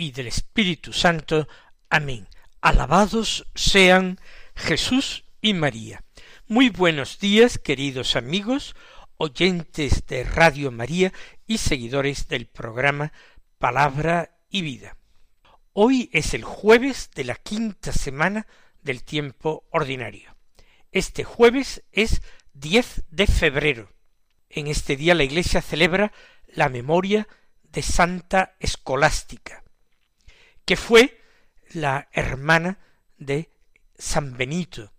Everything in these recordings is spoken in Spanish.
y del Espíritu Santo. Amén. Alabados sean Jesús y María. Muy buenos días, queridos amigos, oyentes de Radio María y seguidores del programa Palabra y Vida. Hoy es el jueves de la quinta semana del tiempo ordinario. Este jueves es 10 de febrero. En este día la Iglesia celebra la memoria de Santa Escolástica, que fue la hermana de San Benito,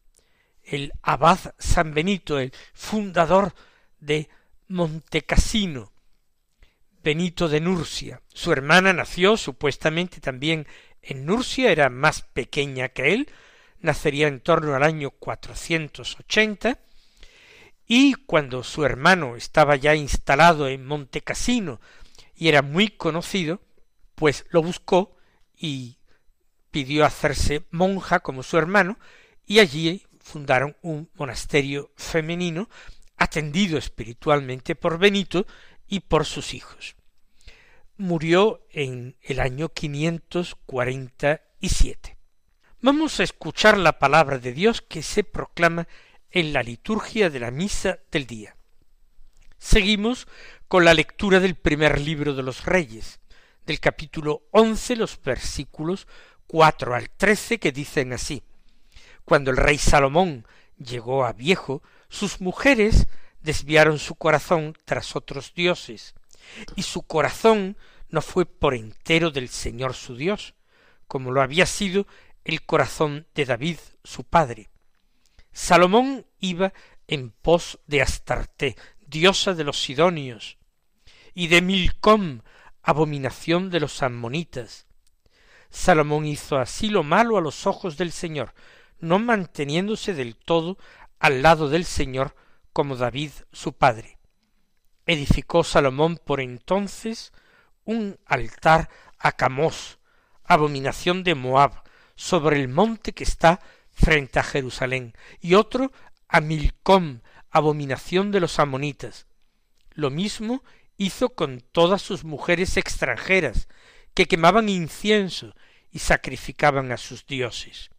el abad San Benito, el fundador de Montecassino, Benito de Nurcia. Su hermana nació supuestamente también en Nurcia, era más pequeña que él, nacería en torno al año 480, y cuando su hermano estaba ya instalado en Montecassino y era muy conocido, pues lo buscó y pidió hacerse monja como su hermano, y allí fundaron un monasterio femenino atendido espiritualmente por Benito y por sus hijos. Murió en el año 547. Vamos a escuchar la palabra de Dios que se proclama en la liturgia de la misa del día. Seguimos con la lectura del primer libro de los Reyes, del capítulo once, los versículos cuatro al trece, que dicen así. Cuando el rey Salomón llegó a viejo, sus mujeres desviaron su corazón tras otros dioses, y su corazón no fue por entero del Señor su Dios, como lo había sido el corazón de David su padre, Salomón iba en pos de Astarte, diosa de los sidonios, y de Milcom, abominación de los ammonitas. Salomón hizo así lo malo a los ojos del Señor, no manteniéndose del todo al lado del Señor como David su padre. Edificó Salomón por entonces un altar a Camos, abominación de Moab, sobre el monte que está frente a Jerusalén, y otro a Milcom, abominación de los amonitas. Lo mismo hizo con todas sus mujeres extranjeras, que quemaban incienso y sacrificaban a sus dioses.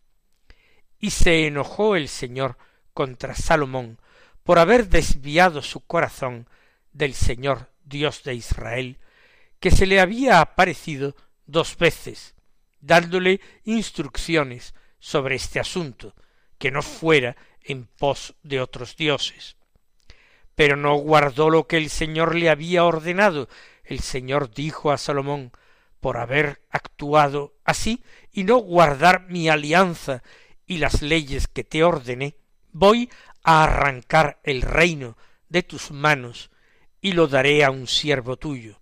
Y se enojó el Señor contra Salomón por haber desviado su corazón del Señor Dios de Israel, que se le había aparecido dos veces, dándole instrucciones sobre este asunto, que no fuera en pos de otros dioses. Pero no guardó lo que el Señor le había ordenado. El Señor dijo a Salomón, por haber actuado así y no guardar mi alianza y las leyes que te ordené, voy a arrancar el reino de tus manos y lo daré a un siervo tuyo.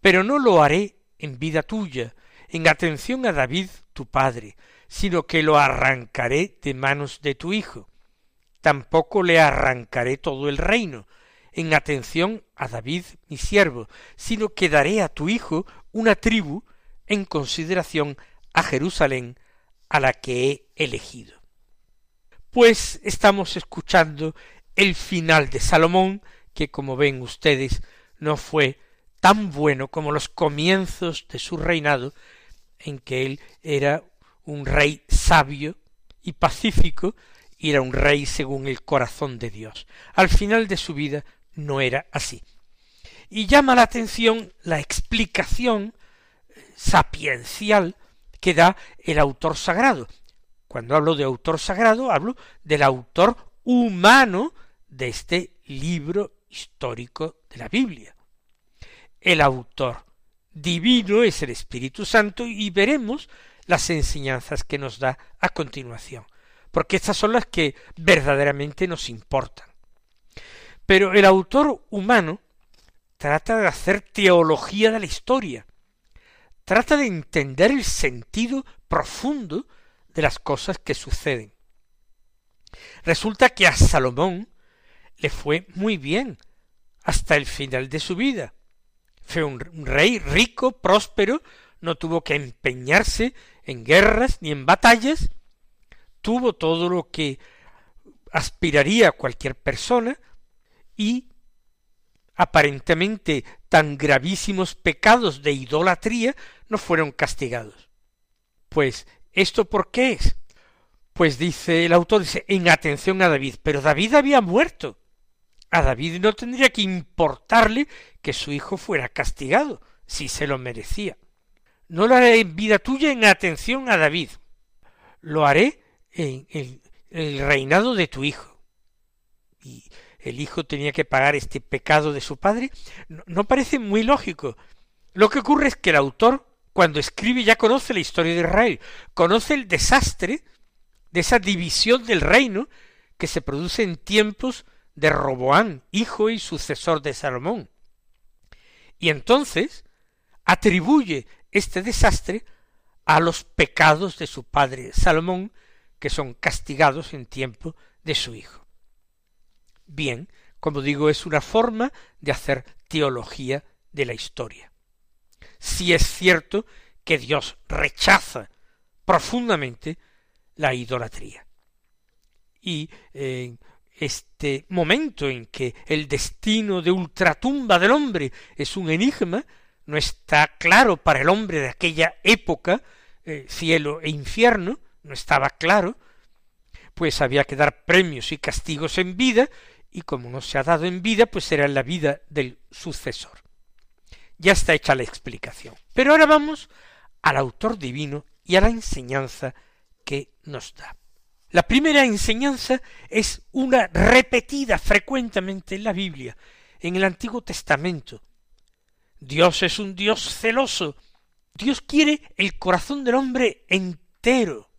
Pero no lo haré en vida tuya, en atención a David tu padre, sino que lo arrancaré de manos de tu hijo. Tampoco le arrancaré todo el reino, en atención a David mi siervo, sino que daré a tu hijo una tribu en consideración a Jerusalén, a la que he elegido. Pues estamos escuchando el final de Salomón, que como ven ustedes no fue tan bueno como los comienzos de su reinado, en que él era un rey sabio y pacífico, era un rey según el corazón de Dios. Al final de su vida no era así. Y llama la atención la explicación sapiencial que da el autor sagrado. Cuando hablo de autor sagrado, hablo del autor humano de este libro histórico de la Biblia. El autor divino es el Espíritu Santo y veremos las enseñanzas que nos da a continuación, porque estas son las que verdaderamente nos importan. Pero el autor humano trata de hacer teología de la historia, trata de entender el sentido profundo de las cosas que suceden. Resulta que a Salomón le fue muy bien hasta el final de su vida. Fue un, rey rico, próspero, no tuvo que empeñarse en guerras ni en batallas, tuvo todo lo que aspiraría cualquier persona y aparentemente tan gravísimos pecados de idolatría no fueron castigados. Pues, ¿esto por qué es? Pues dice el autor, dice, en atención a David, pero David había muerto. A David no tendría que importarle que su hijo fuera castigado, si se lo merecía. No lo haré en vida tuya en atención a David, lo haré en el, reinado de tu hijo. Y el hijo tenía que pagar este pecado de su padre, no parece muy lógico. Lo que ocurre es que el autor, cuando escribe, ya conoce la historia de Israel, conoce el desastre de esa división del reino que se produce en tiempos de Roboán, hijo y sucesor de Salomón. Y entonces atribuye este desastre a los pecados de su padre Salomón, que son castigados en tiempo de su hijo. Bien, como digo, es una forma de hacer teología de la historia. Si es cierto que Dios rechaza profundamente la idolatría. Y en este momento en que el destino de ultratumba del hombre es un enigma, no está claro para el hombre de aquella época, eh, cielo e infierno, no estaba claro, pues había que dar premios y castigos en vida, y como no se ha dado en vida, pues será en la vida del sucesor. Ya está hecha la explicación. Pero ahora vamos al autor divino y a la enseñanza que nos da. La primera enseñanza es una repetida frecuentemente en la Biblia, en el Antiguo Testamento. Dios es un Dios celoso. Dios quiere el corazón del hombre entero.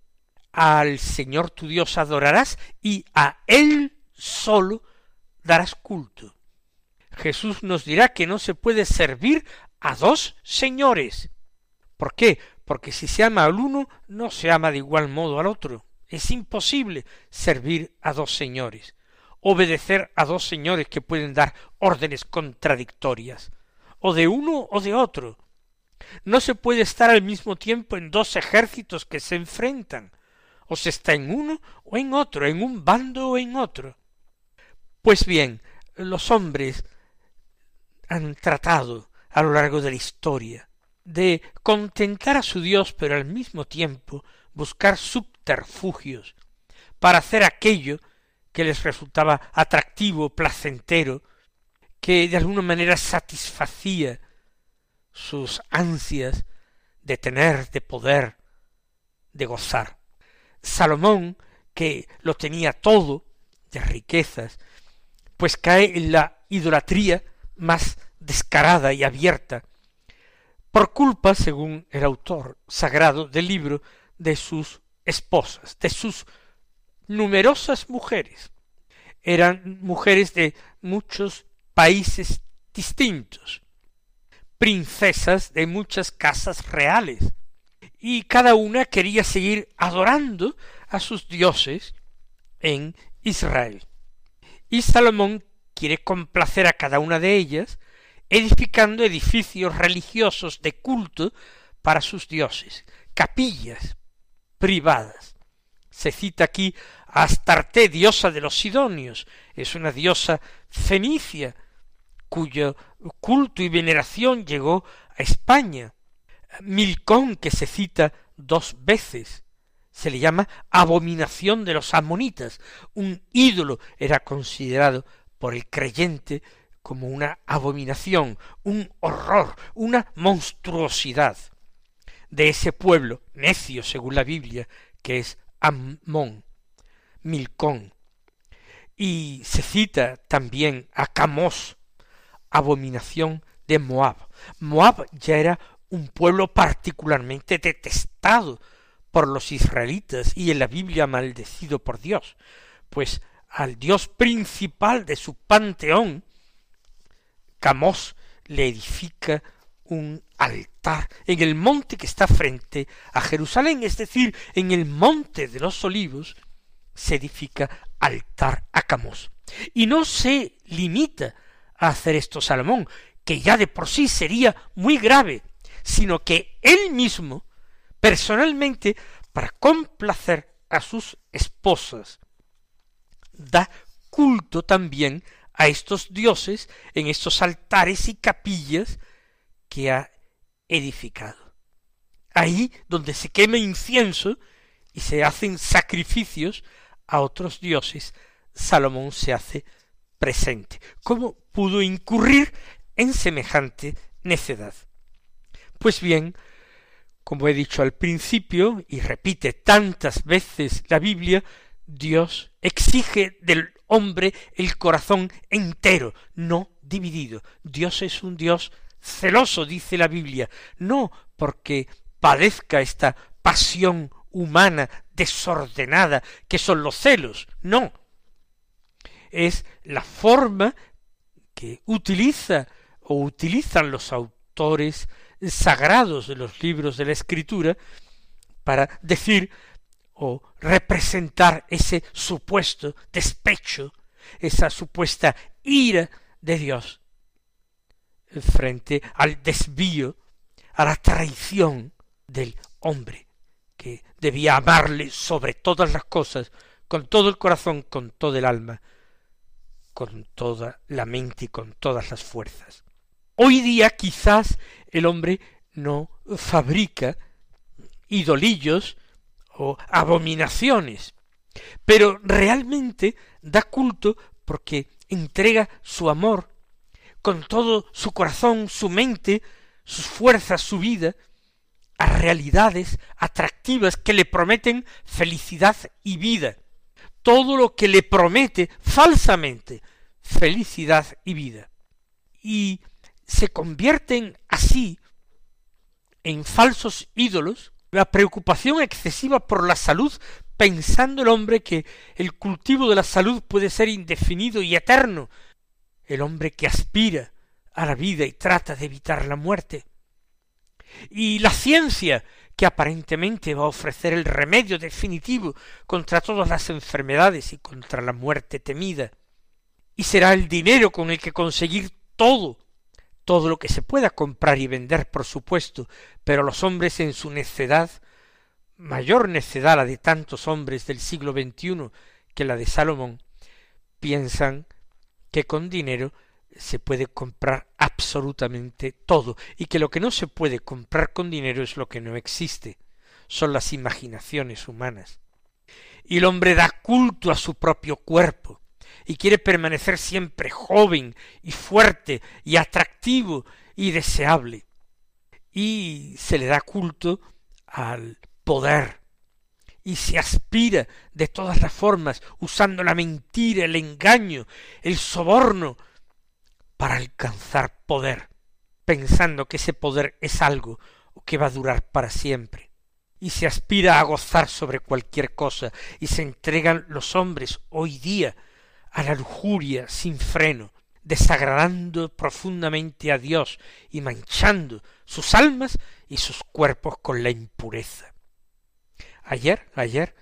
Al Señor tu Dios adorarás y a Él solo darás culto. Jesús nos dirá que no se puede servir a dos señores. ¿Por qué? porque si se ama al uno, no se ama de igual modo al otro. Es imposible servir a dos señores, obedecer a dos señores que pueden dar órdenes contradictorias, o de uno o de otro. No se puede estar al mismo tiempo en dos ejércitos que se enfrentan, o está en uno o en otro, en un bando o en otro. Pues bien, los hombres han tratado a lo largo de la historia de contentar a su Dios, pero al mismo tiempo buscar subterfugios para hacer aquello que les resultaba atractivo, placentero, que de alguna manera satisfacía sus ansias de tener, de poder, de gozar. Salomón, que lo tenía todo, de riquezas, pues cae en la idolatría más descarada y abierta, por culpa, según el autor sagrado del libro, de sus esposas, de sus numerosas mujeres. Eran mujeres de muchos países distintos, princesas de muchas casas reales, y cada una quería seguir adorando a sus dioses en Israel. Y Salomón quiere complacer a cada una de ellas, edificando edificios religiosos de culto para sus dioses, capillas privadas. Se cita aquí a Astarte, diosa de los Sidonios, es una diosa fenicia, cuyo culto y veneración llegó a España. Milcón, que se cita dos veces, se le llama abominación de los amonitas. Un ídolo era considerado por el creyente como una abominación, un horror, una monstruosidad de ese pueblo necio según la Biblia, que es Ammón, Milcón. Y se cita también a Camos, abominación de Moab. Moab ya era un pueblo particularmente detestado por los israelitas y en la Biblia maldecido por Dios, pues al Dios principal de su panteón, Camos le edifica un altar en el monte que está frente a Jerusalén, es decir, en el monte de los olivos, se edifica altar a Camos. Y no se limita a hacer esto Salomón, que ya de por sí sería muy grave, sino que él mismo, personalmente, para complacer a sus esposas, da culto también a estos dioses en estos altares y capillas que ha edificado. Ahí donde se quema incienso y se hacen sacrificios a otros dioses, Salomón se hace presente. ¿Cómo pudo incurrir en semejante necedad? Pues bien, como he dicho al principio, y repite tantas veces la Biblia, Dios exige del hombre el corazón entero, no dividido. Dios es un Dios celoso, dice la Biblia, no porque padezca esta pasión humana desordenada que son los celos, no. Es la forma que utiliza o utilizan los autores sagrados de los libros de la Escritura para decir o representar ese supuesto despecho, esa supuesta ira de Dios frente al desvío, a la traición del hombre, que debía amarle sobre todas las cosas, con todo el corazón, con todo el alma, con toda la mente y con todas las fuerzas. Hoy día quizás el hombre no fabrica idolillos o abominaciones, pero realmente da culto porque entrega su amor con todo su corazón, su mente, sus fuerzas, su vida, a realidades atractivas que le prometen felicidad y vida. Todo lo que le promete falsamente felicidad y vida. Y se convierten así en falsos ídolos la preocupación excesiva por la salud, pensando el hombre que el cultivo de la salud puede ser indefinido y eterno, el hombre que aspira a la vida y trata de evitar la muerte, y la ciencia que aparentemente va a ofrecer el remedio definitivo contra todas las enfermedades y contra la muerte temida, y será el dinero con el que conseguir todo todo lo que se pueda comprar y vender, por supuesto, pero los hombres en su necedad, mayor necedad la de tantos hombres del siglo XXI que la de Salomón, piensan que con dinero se puede comprar absolutamente todo, y que lo que no se puede comprar con dinero es lo que no existe, son las imaginaciones humanas. Y el hombre da culto a su propio cuerpo, y quiere permanecer siempre joven y fuerte y atractivo y deseable. Y se le da culto al poder y se aspira de todas las formas, usando la mentira, el engaño, el soborno, para alcanzar poder, pensando que ese poder es algo que va a durar para siempre. Y se aspira a gozar sobre cualquier cosa, y se entregan los hombres hoy día a la lujuria sin freno, desagradando profundamente a Dios y manchando sus almas y sus cuerpos con la impureza. Ayer, ayer,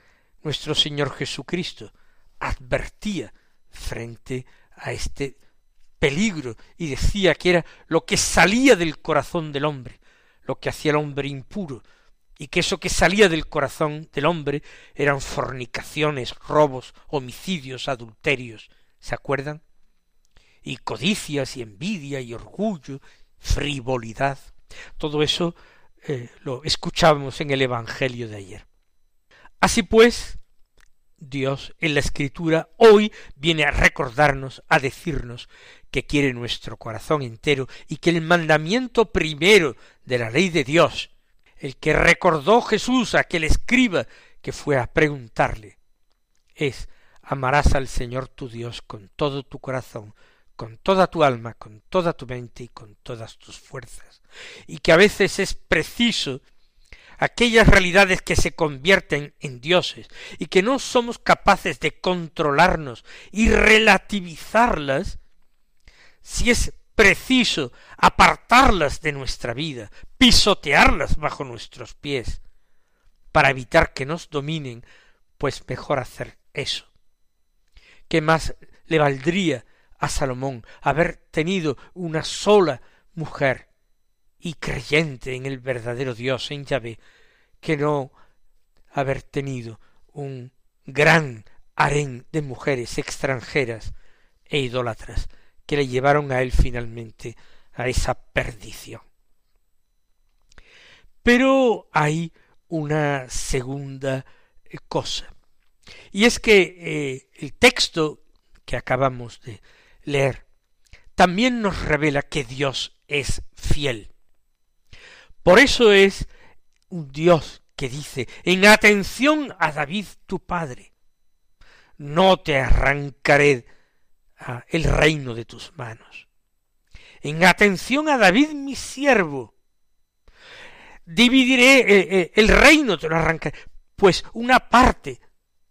nuestro Señor Jesucristo advertía frente a este peligro y decía que era lo que salía del corazón del hombre, lo que hacía el hombre impuro, y que eso que salía del corazón del hombre eran fornicaciones, robos, homicidios, adulterios, ¿se acuerdan? Y codicias y envidia y orgullo, frivolidad. Todo eso eh, lo escuchábamos en el Evangelio de ayer. Así pues, Dios en la Escritura hoy viene a recordarnos, a decirnos que quiere nuestro corazón entero y que el mandamiento primero de la ley de Dios el que recordó Jesús a aquel escriba que fue a preguntarle, es amarás al Señor tu Dios con todo tu corazón, con toda tu alma, con toda tu mente y con todas tus fuerzas, y que a veces es preciso aquellas realidades que se convierten en dioses y que no somos capaces de controlarnos y relativizarlas, si es preciso apartarlas de nuestra vida, pisotearlas bajo nuestros pies, para evitar que nos dominen, pues mejor hacer eso. ¿Qué más le valdría a Salomón haber tenido una sola mujer y creyente en el verdadero Dios, en Yahvé, que no haber tenido un gran harén de mujeres extranjeras e idólatras que le llevaron a él finalmente a esa perdición. Pero hay una segunda eh, cosa, y es que eh, el texto que acabamos de leer también nos revela que Dios es fiel. Por eso es un Dios que dice, en atención a David tu padre, no te arrancaré el reino de tus manos. En atención a David mi siervo, dividiré eh, eh, el reino, te lo arrancaré, pues una parte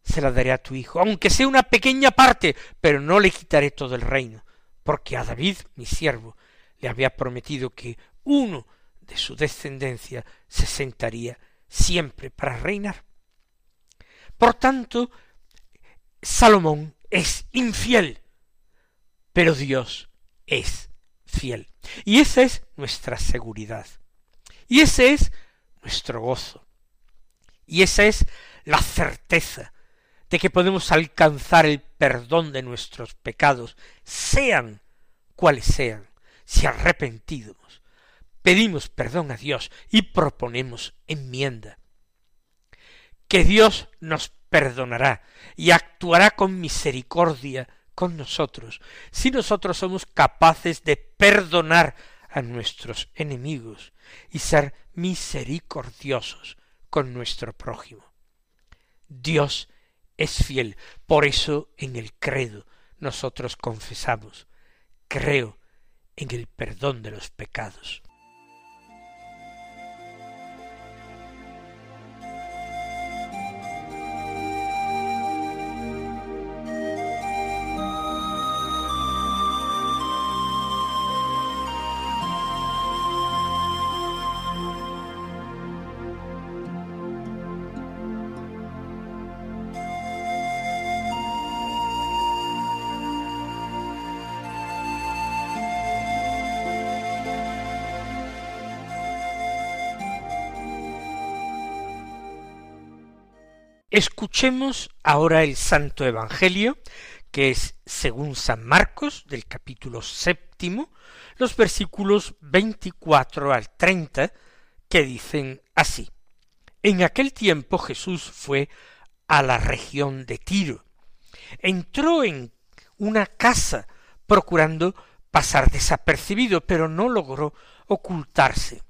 se la daré a tu hijo, aunque sea una pequeña parte, pero no le quitaré todo el reino, porque a David, mi siervo, le había prometido que uno de su descendencia se sentaría siempre para reinar. Por tanto, Salomón es infiel, pero Dios es fiel. Y esa es nuestra seguridad. Y ese es nuestro gozo. Y esa es la certeza de que podemos alcanzar el perdón de nuestros pecados, sean cuales sean, si arrepentidos, pedimos perdón a Dios y proponemos enmienda. Que Dios nos perdonará y actuará con misericordia con nosotros, si nosotros somos capaces de perdonar a nuestros enemigos y ser misericordiosos con nuestro prójimo. Dios es fiel, por eso en el credo nosotros confesamos, creo en el perdón de los pecados. Escuchemos ahora el Santo Evangelio, que es según San Marcos, del capítulo séptimo, los versículos veinticuatro al treinta, que dicen así. En aquel tiempo Jesús fue a la región de Tiro. Entró en una casa procurando pasar desapercibido, pero no logró ocultarse.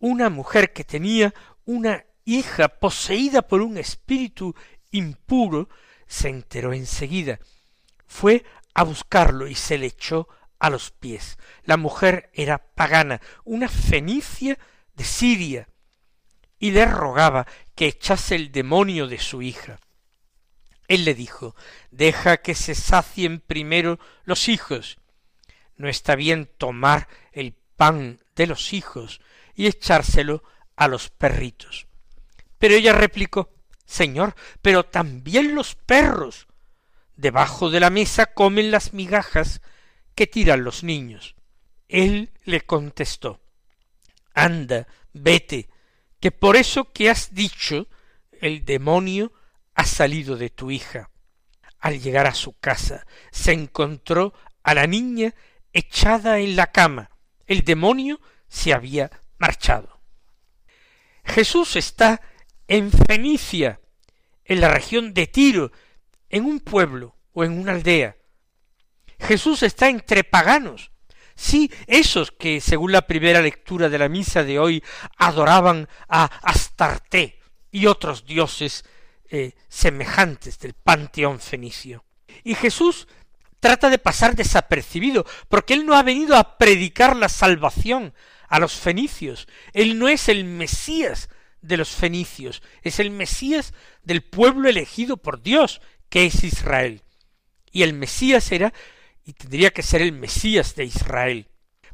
Una mujer que tenía una hija poseída por un espíritu impuro, se enteró enseguida. Fue a buscarlo y se le echó a los pies. La mujer era pagana, una fenicia de Siria, y le rogaba que echase el demonio de su hija. Él le dijo Deja que se sacien primero los hijos. No está bien tomar el pan de los hijos y echárselo a los perritos. Pero ella replicó Señor, pero también los perros debajo de la mesa comen las migajas que tiran los niños. Él le contestó Anda, vete, que por eso que has dicho el demonio ha salido de tu hija. Al llegar a su casa se encontró a la niña echada en la cama. El demonio se había marchado. Jesús está en Fenicia, en la región de Tiro, en un pueblo o en una aldea. Jesús está entre paganos. Sí, esos que, según la primera lectura de la misa de hoy, adoraban a Astarte y otros dioses eh, semejantes del panteón fenicio. Y Jesús trata de pasar desapercibido, porque él no ha venido a predicar la salvación a los fenicios. Él no es el Mesías de los fenicios, es el Mesías del pueblo elegido por Dios, que es Israel. Y el Mesías era, y tendría que ser el Mesías de Israel.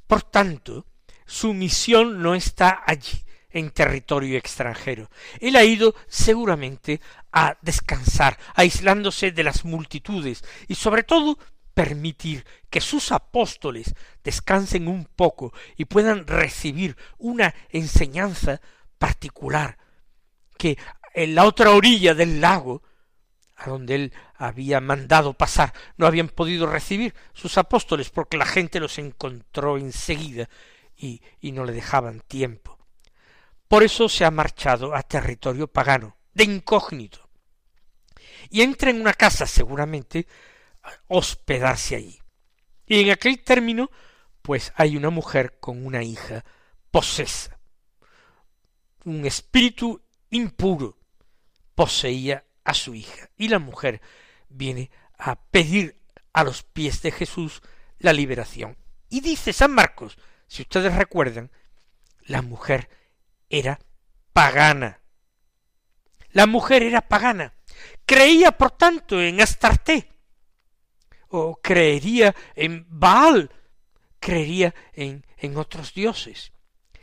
Por tanto, su misión no está allí, en territorio extranjero. Él ha ido seguramente a descansar, aislándose de las multitudes y sobre todo permitir que sus apóstoles descansen un poco y puedan recibir una enseñanza particular que en la otra orilla del lago a donde él había mandado pasar, no habían podido recibir sus apóstoles porque la gente los encontró enseguida y, y no le dejaban tiempo. Por eso se ha marchado a territorio pagano, de incógnito. Y entra en una casa seguramente hospedarse allí. Y en aquel término, pues hay una mujer con una hija posesa. Un espíritu impuro poseía a su hija. Y la mujer viene a pedir a los pies de Jesús la liberación. Y dice San Marcos, si ustedes recuerdan, la mujer era pagana. La mujer era pagana. Creía, por tanto, en Astarté. O creería en Baal. Creería en, en otros dioses.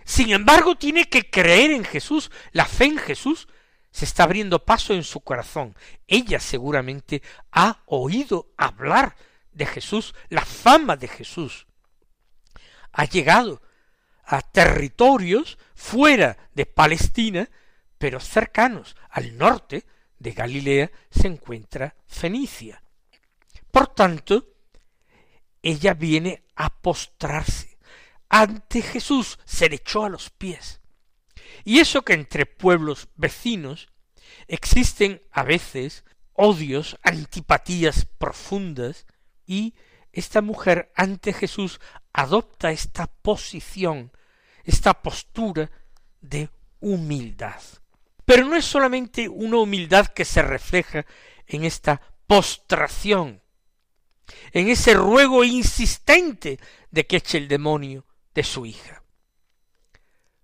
Sin embargo, tiene que creer en Jesús. La fe en Jesús se está abriendo paso en su corazón. Ella seguramente ha oído hablar de Jesús, la fama de Jesús. Ha llegado a territorios fuera de Palestina, pero cercanos al norte de Galilea se encuentra Fenicia. Por tanto, ella viene a postrarse ante Jesús, se le echó a los pies. Y eso que entre pueblos vecinos existen a veces odios, antipatías profundas, y esta mujer ante Jesús adopta esta posición, esta postura de humildad. Pero no es solamente una humildad que se refleja en esta postración, en ese ruego insistente de que eche el demonio de su hija.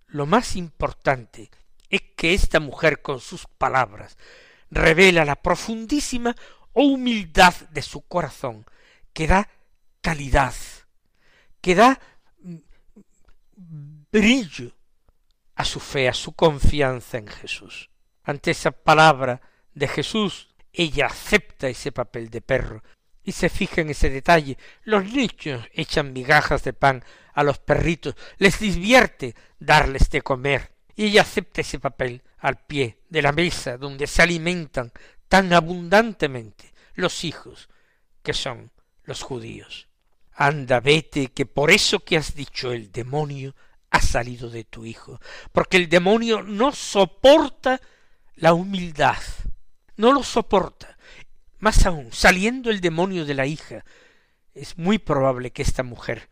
Lo más importante es que esta mujer con sus palabras revela la profundísima humildad de su corazón, que da calidad, que da mm, brillo a su fe, a su confianza en Jesús. Ante esa palabra de Jesús, ella acepta ese papel de perro y se fija en ese detalle. Los niños echan migajas de pan a los perritos, les divierte darles de comer, y ella acepta ese papel al pie de la mesa donde se alimentan tan abundantemente los hijos que son los judíos. Anda, vete, que por eso que has dicho el demonio ha salido de tu hijo, porque el demonio no soporta la humildad, no lo soporta. Más aún, saliendo el demonio de la hija, es muy probable que esta mujer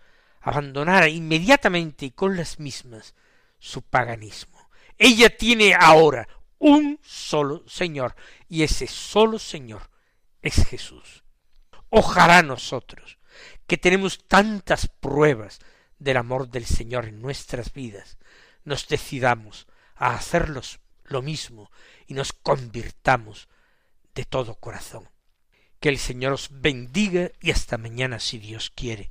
abandonara inmediatamente y con las mismas su paganismo. Ella tiene ahora un solo Señor, y ese solo Señor es Jesús. Ojalá nosotros, que tenemos tantas pruebas del amor del Señor en nuestras vidas, nos decidamos a hacerlos lo mismo y nos convirtamos de todo corazón. Que el Señor os bendiga y hasta mañana si Dios quiere.